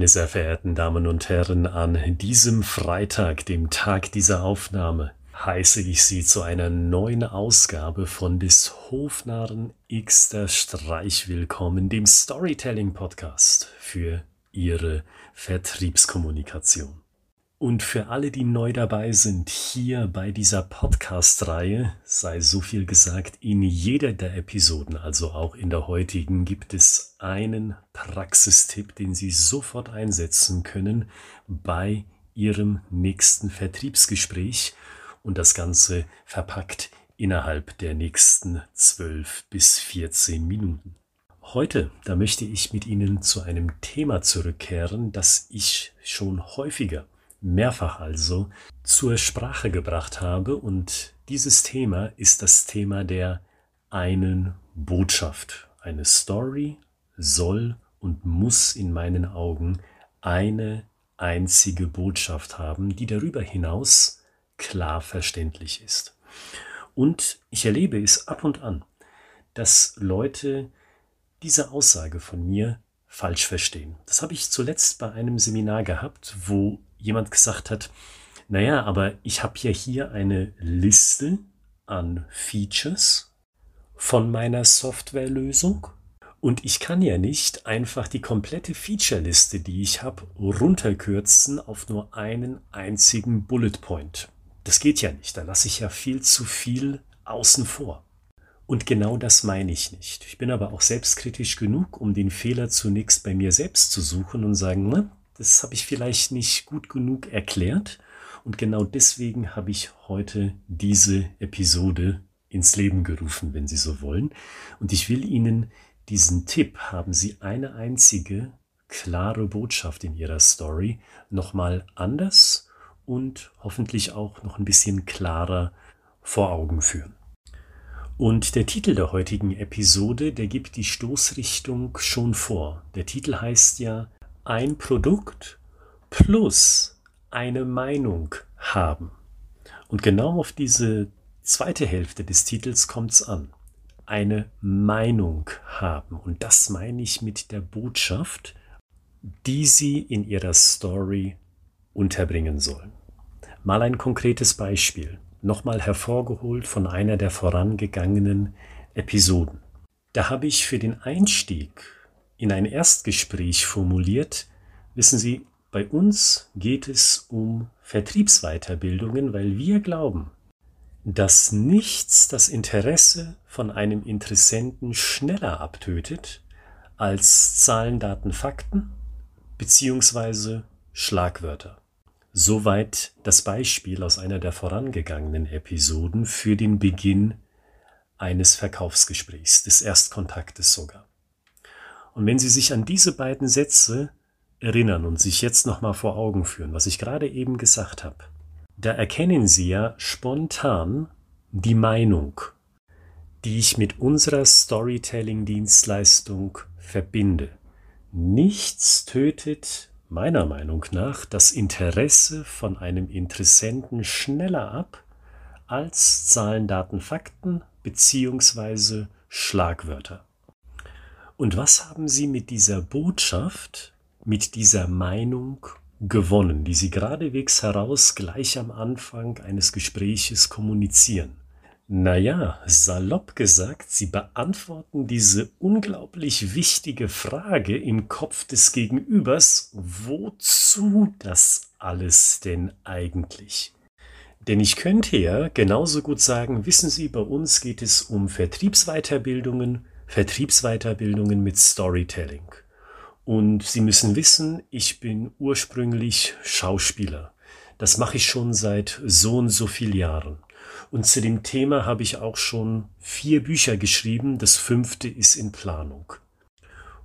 Meine sehr verehrten Damen und Herren, an diesem Freitag, dem Tag dieser Aufnahme, heiße ich Sie zu einer neuen Ausgabe von des Hofnarren Xter Streich willkommen, dem Storytelling Podcast für Ihre Vertriebskommunikation. Und für alle, die neu dabei sind, hier bei dieser Podcast-Reihe sei so viel gesagt, in jeder der Episoden, also auch in der heutigen, gibt es einen Praxistipp, den Sie sofort einsetzen können bei Ihrem nächsten Vertriebsgespräch und das Ganze verpackt innerhalb der nächsten 12 bis 14 Minuten. Heute, da möchte ich mit Ihnen zu einem Thema zurückkehren, das ich schon häufiger mehrfach also zur Sprache gebracht habe. Und dieses Thema ist das Thema der einen Botschaft. Eine Story soll und muss in meinen Augen eine einzige Botschaft haben, die darüber hinaus klar verständlich ist. Und ich erlebe es ab und an, dass Leute diese Aussage von mir falsch verstehen. Das habe ich zuletzt bei einem Seminar gehabt, wo jemand gesagt hat, naja, aber ich habe ja hier eine Liste an Features von meiner Softwarelösung und ich kann ja nicht einfach die komplette Featureliste, die ich habe, runterkürzen auf nur einen einzigen Bullet Point. Das geht ja nicht, da lasse ich ja viel zu viel außen vor. Und genau das meine ich nicht. Ich bin aber auch selbstkritisch genug, um den Fehler zunächst bei mir selbst zu suchen und sagen, na, das habe ich vielleicht nicht gut genug erklärt. Und genau deswegen habe ich heute diese Episode ins Leben gerufen, wenn Sie so wollen. Und ich will Ihnen diesen Tipp, haben Sie eine einzige klare Botschaft in Ihrer Story, nochmal anders und hoffentlich auch noch ein bisschen klarer vor Augen führen. Und der Titel der heutigen Episode, der gibt die Stoßrichtung schon vor. Der Titel heißt ja ein Produkt plus eine Meinung haben. Und genau auf diese zweite Hälfte des Titels kommt es an. Eine Meinung haben. Und das meine ich mit der Botschaft, die Sie in Ihrer Story unterbringen sollen. Mal ein konkretes Beispiel, nochmal hervorgeholt von einer der vorangegangenen Episoden. Da habe ich für den Einstieg in ein Erstgespräch formuliert, wissen Sie, bei uns geht es um Vertriebsweiterbildungen, weil wir glauben, dass nichts das Interesse von einem Interessenten schneller abtötet als Zahlen, Daten, Fakten beziehungsweise Schlagwörter. Soweit das Beispiel aus einer der vorangegangenen Episoden für den Beginn eines Verkaufsgesprächs, des Erstkontaktes sogar. Und wenn Sie sich an diese beiden Sätze erinnern und sich jetzt nochmal vor Augen führen, was ich gerade eben gesagt habe, da erkennen Sie ja spontan die Meinung, die ich mit unserer Storytelling-Dienstleistung verbinde. Nichts tötet meiner Meinung nach das Interesse von einem Interessenten schneller ab als Zahlen, Daten, Fakten beziehungsweise Schlagwörter. Und was haben Sie mit dieser Botschaft, mit dieser Meinung gewonnen, die Sie geradewegs heraus gleich am Anfang eines Gespräches kommunizieren? Naja, salopp gesagt, Sie beantworten diese unglaublich wichtige Frage im Kopf des Gegenübers, wozu das alles denn eigentlich? Denn ich könnte ja genauso gut sagen, wissen Sie, bei uns geht es um Vertriebsweiterbildungen, Vertriebsweiterbildungen mit Storytelling. Und Sie müssen wissen, ich bin ursprünglich Schauspieler. Das mache ich schon seit so und so vielen Jahren. Und zu dem Thema habe ich auch schon vier Bücher geschrieben. Das fünfte ist in Planung.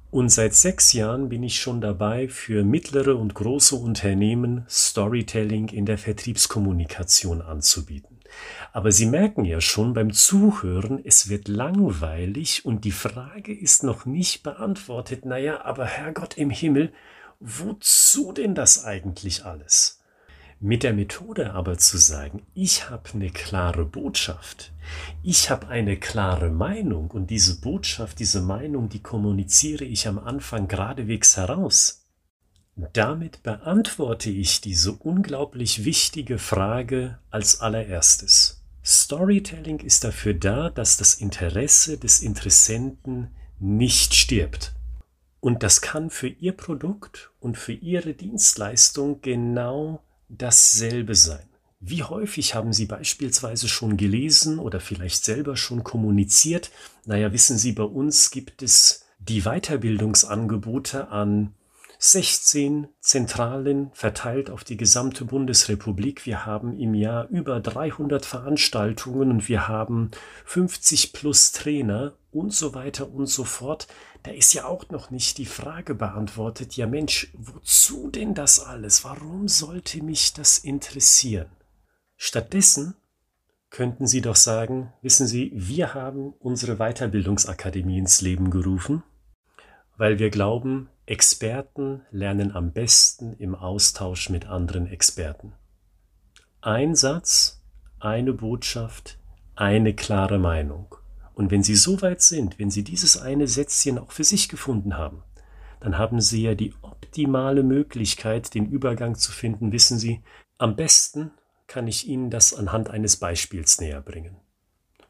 Und seit sechs Jahren bin ich schon dabei, für mittlere und große Unternehmen Storytelling in der Vertriebskommunikation anzubieten. Aber Sie merken ja schon beim Zuhören, es wird langweilig und die Frage ist noch nicht beantwortet. Naja, aber Herrgott im Himmel, wozu denn das eigentlich alles? Mit der Methode aber zu sagen, ich habe eine klare Botschaft, ich habe eine klare Meinung und diese Botschaft, diese Meinung, die kommuniziere ich am Anfang geradewegs heraus. Damit beantworte ich diese unglaublich wichtige Frage als allererstes. Storytelling ist dafür da, dass das Interesse des Interessenten nicht stirbt. Und das kann für Ihr Produkt und für Ihre Dienstleistung genau dasselbe sein. Wie häufig haben Sie beispielsweise schon gelesen oder vielleicht selber schon kommuniziert? Naja, wissen Sie, bei uns gibt es die Weiterbildungsangebote an 16 Zentralen verteilt auf die gesamte Bundesrepublik. Wir haben im Jahr über 300 Veranstaltungen und wir haben 50 plus Trainer und so weiter und so fort. Da ist ja auch noch nicht die Frage beantwortet, ja Mensch, wozu denn das alles? Warum sollte mich das interessieren? Stattdessen könnten Sie doch sagen, wissen Sie, wir haben unsere Weiterbildungsakademie ins Leben gerufen, weil wir glauben, Experten lernen am besten im Austausch mit anderen Experten. Ein Satz, eine Botschaft, eine klare Meinung. Und wenn Sie so weit sind, wenn Sie dieses eine Sätzchen auch für sich gefunden haben, dann haben Sie ja die optimale Möglichkeit, den Übergang zu finden, wissen Sie, am besten kann ich Ihnen das anhand eines Beispiels näher bringen.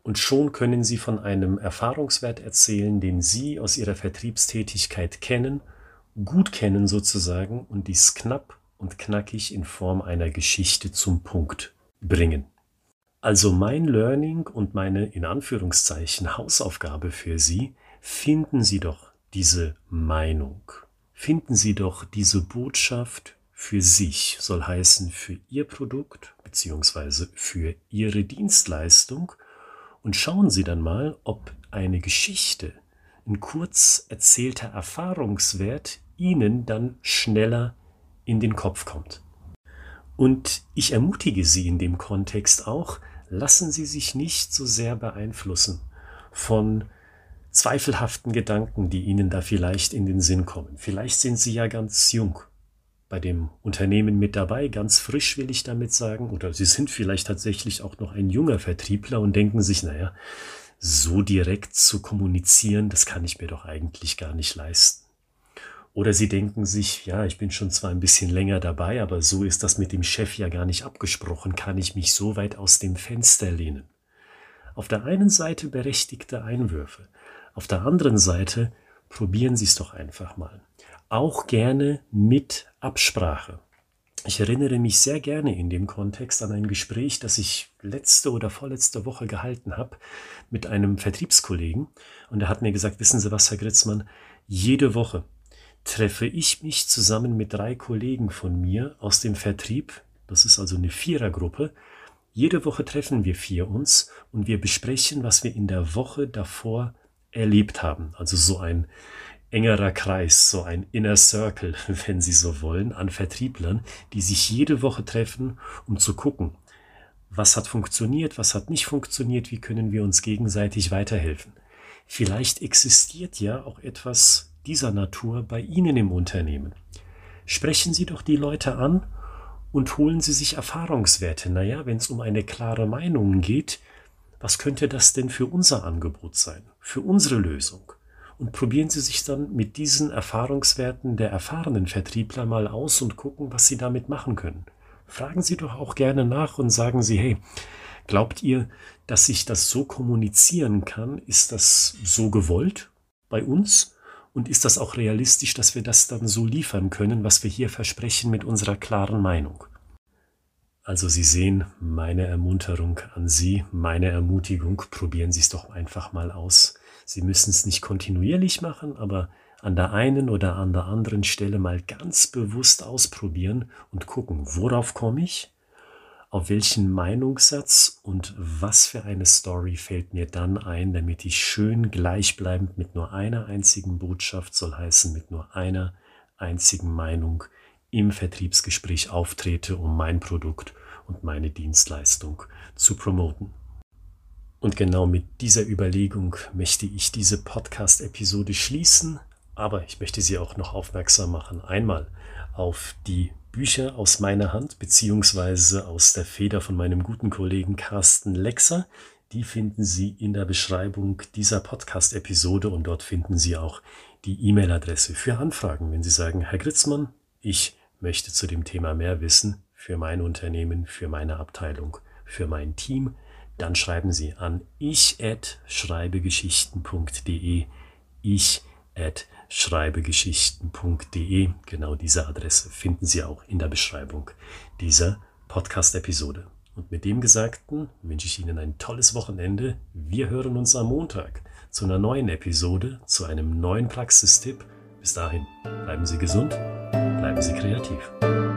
Und schon können Sie von einem Erfahrungswert erzählen, den Sie aus Ihrer Vertriebstätigkeit kennen gut kennen sozusagen und dies knapp und knackig in Form einer Geschichte zum Punkt bringen. Also mein Learning und meine in Anführungszeichen Hausaufgabe für Sie, finden Sie doch diese Meinung, finden Sie doch diese Botschaft für sich, soll heißen für Ihr Produkt bzw. für Ihre Dienstleistung und schauen Sie dann mal, ob eine Geschichte, ein kurz erzählter Erfahrungswert Ihnen dann schneller in den Kopf kommt. Und ich ermutige Sie in dem Kontext auch, lassen Sie sich nicht so sehr beeinflussen von zweifelhaften Gedanken, die Ihnen da vielleicht in den Sinn kommen. Vielleicht sind Sie ja ganz jung bei dem Unternehmen mit dabei, ganz frisch will ich damit sagen, oder Sie sind vielleicht tatsächlich auch noch ein junger Vertriebler und denken sich, naja, so direkt zu kommunizieren, das kann ich mir doch eigentlich gar nicht leisten. Oder sie denken sich, ja, ich bin schon zwar ein bisschen länger dabei, aber so ist das mit dem Chef ja gar nicht abgesprochen, kann ich mich so weit aus dem Fenster lehnen. Auf der einen Seite berechtigte Einwürfe, auf der anderen Seite probieren Sie es doch einfach mal. Auch gerne mit Absprache. Ich erinnere mich sehr gerne in dem Kontext an ein Gespräch, das ich letzte oder vorletzte Woche gehalten habe mit einem Vertriebskollegen. Und er hat mir gesagt, wissen Sie was, Herr Gritzmann, jede Woche treffe ich mich zusammen mit drei Kollegen von mir aus dem Vertrieb, das ist also eine Vierergruppe, jede Woche treffen wir vier uns und wir besprechen, was wir in der Woche davor erlebt haben. Also so ein engerer Kreis, so ein Inner Circle, wenn Sie so wollen, an Vertrieblern, die sich jede Woche treffen, um zu gucken, was hat funktioniert, was hat nicht funktioniert, wie können wir uns gegenseitig weiterhelfen. Vielleicht existiert ja auch etwas dieser Natur bei Ihnen im Unternehmen. Sprechen Sie doch die Leute an und holen Sie sich Erfahrungswerte. Naja, wenn es um eine klare Meinung geht, was könnte das denn für unser Angebot sein, für unsere Lösung? Und probieren Sie sich dann mit diesen Erfahrungswerten der erfahrenen Vertriebler mal aus und gucken, was Sie damit machen können. Fragen Sie doch auch gerne nach und sagen Sie, hey, glaubt ihr, dass ich das so kommunizieren kann? Ist das so gewollt bei uns? Und ist das auch realistisch, dass wir das dann so liefern können, was wir hier versprechen mit unserer klaren Meinung? Also Sie sehen meine Ermunterung an Sie, meine Ermutigung, probieren Sie es doch einfach mal aus. Sie müssen es nicht kontinuierlich machen, aber an der einen oder an der anderen Stelle mal ganz bewusst ausprobieren und gucken, worauf komme ich auf welchen Meinungssatz und was für eine Story fällt mir dann ein, damit ich schön gleichbleibend mit nur einer einzigen Botschaft, soll heißen mit nur einer einzigen Meinung im Vertriebsgespräch auftrete, um mein Produkt und meine Dienstleistung zu promoten. Und genau mit dieser Überlegung möchte ich diese Podcast-Episode schließen, aber ich möchte Sie auch noch aufmerksam machen. Einmal auf die Bücher aus meiner Hand, beziehungsweise aus der Feder von meinem guten Kollegen Carsten Lexer. Die finden Sie in der Beschreibung dieser Podcast-Episode und dort finden Sie auch die E-Mail-Adresse für Anfragen. Wenn Sie sagen, Herr Gritzmann, ich möchte zu dem Thema mehr wissen für mein Unternehmen, für meine Abteilung, für mein Team, dann schreiben Sie an ich@schreibegeschichten.de ich schreibegeschichten.de. Genau diese Adresse finden Sie auch in der Beschreibung dieser Podcast-Episode. Und mit dem Gesagten wünsche ich Ihnen ein tolles Wochenende. Wir hören uns am Montag zu einer neuen Episode, zu einem neuen Praxistipp. Bis dahin, bleiben Sie gesund, bleiben Sie kreativ.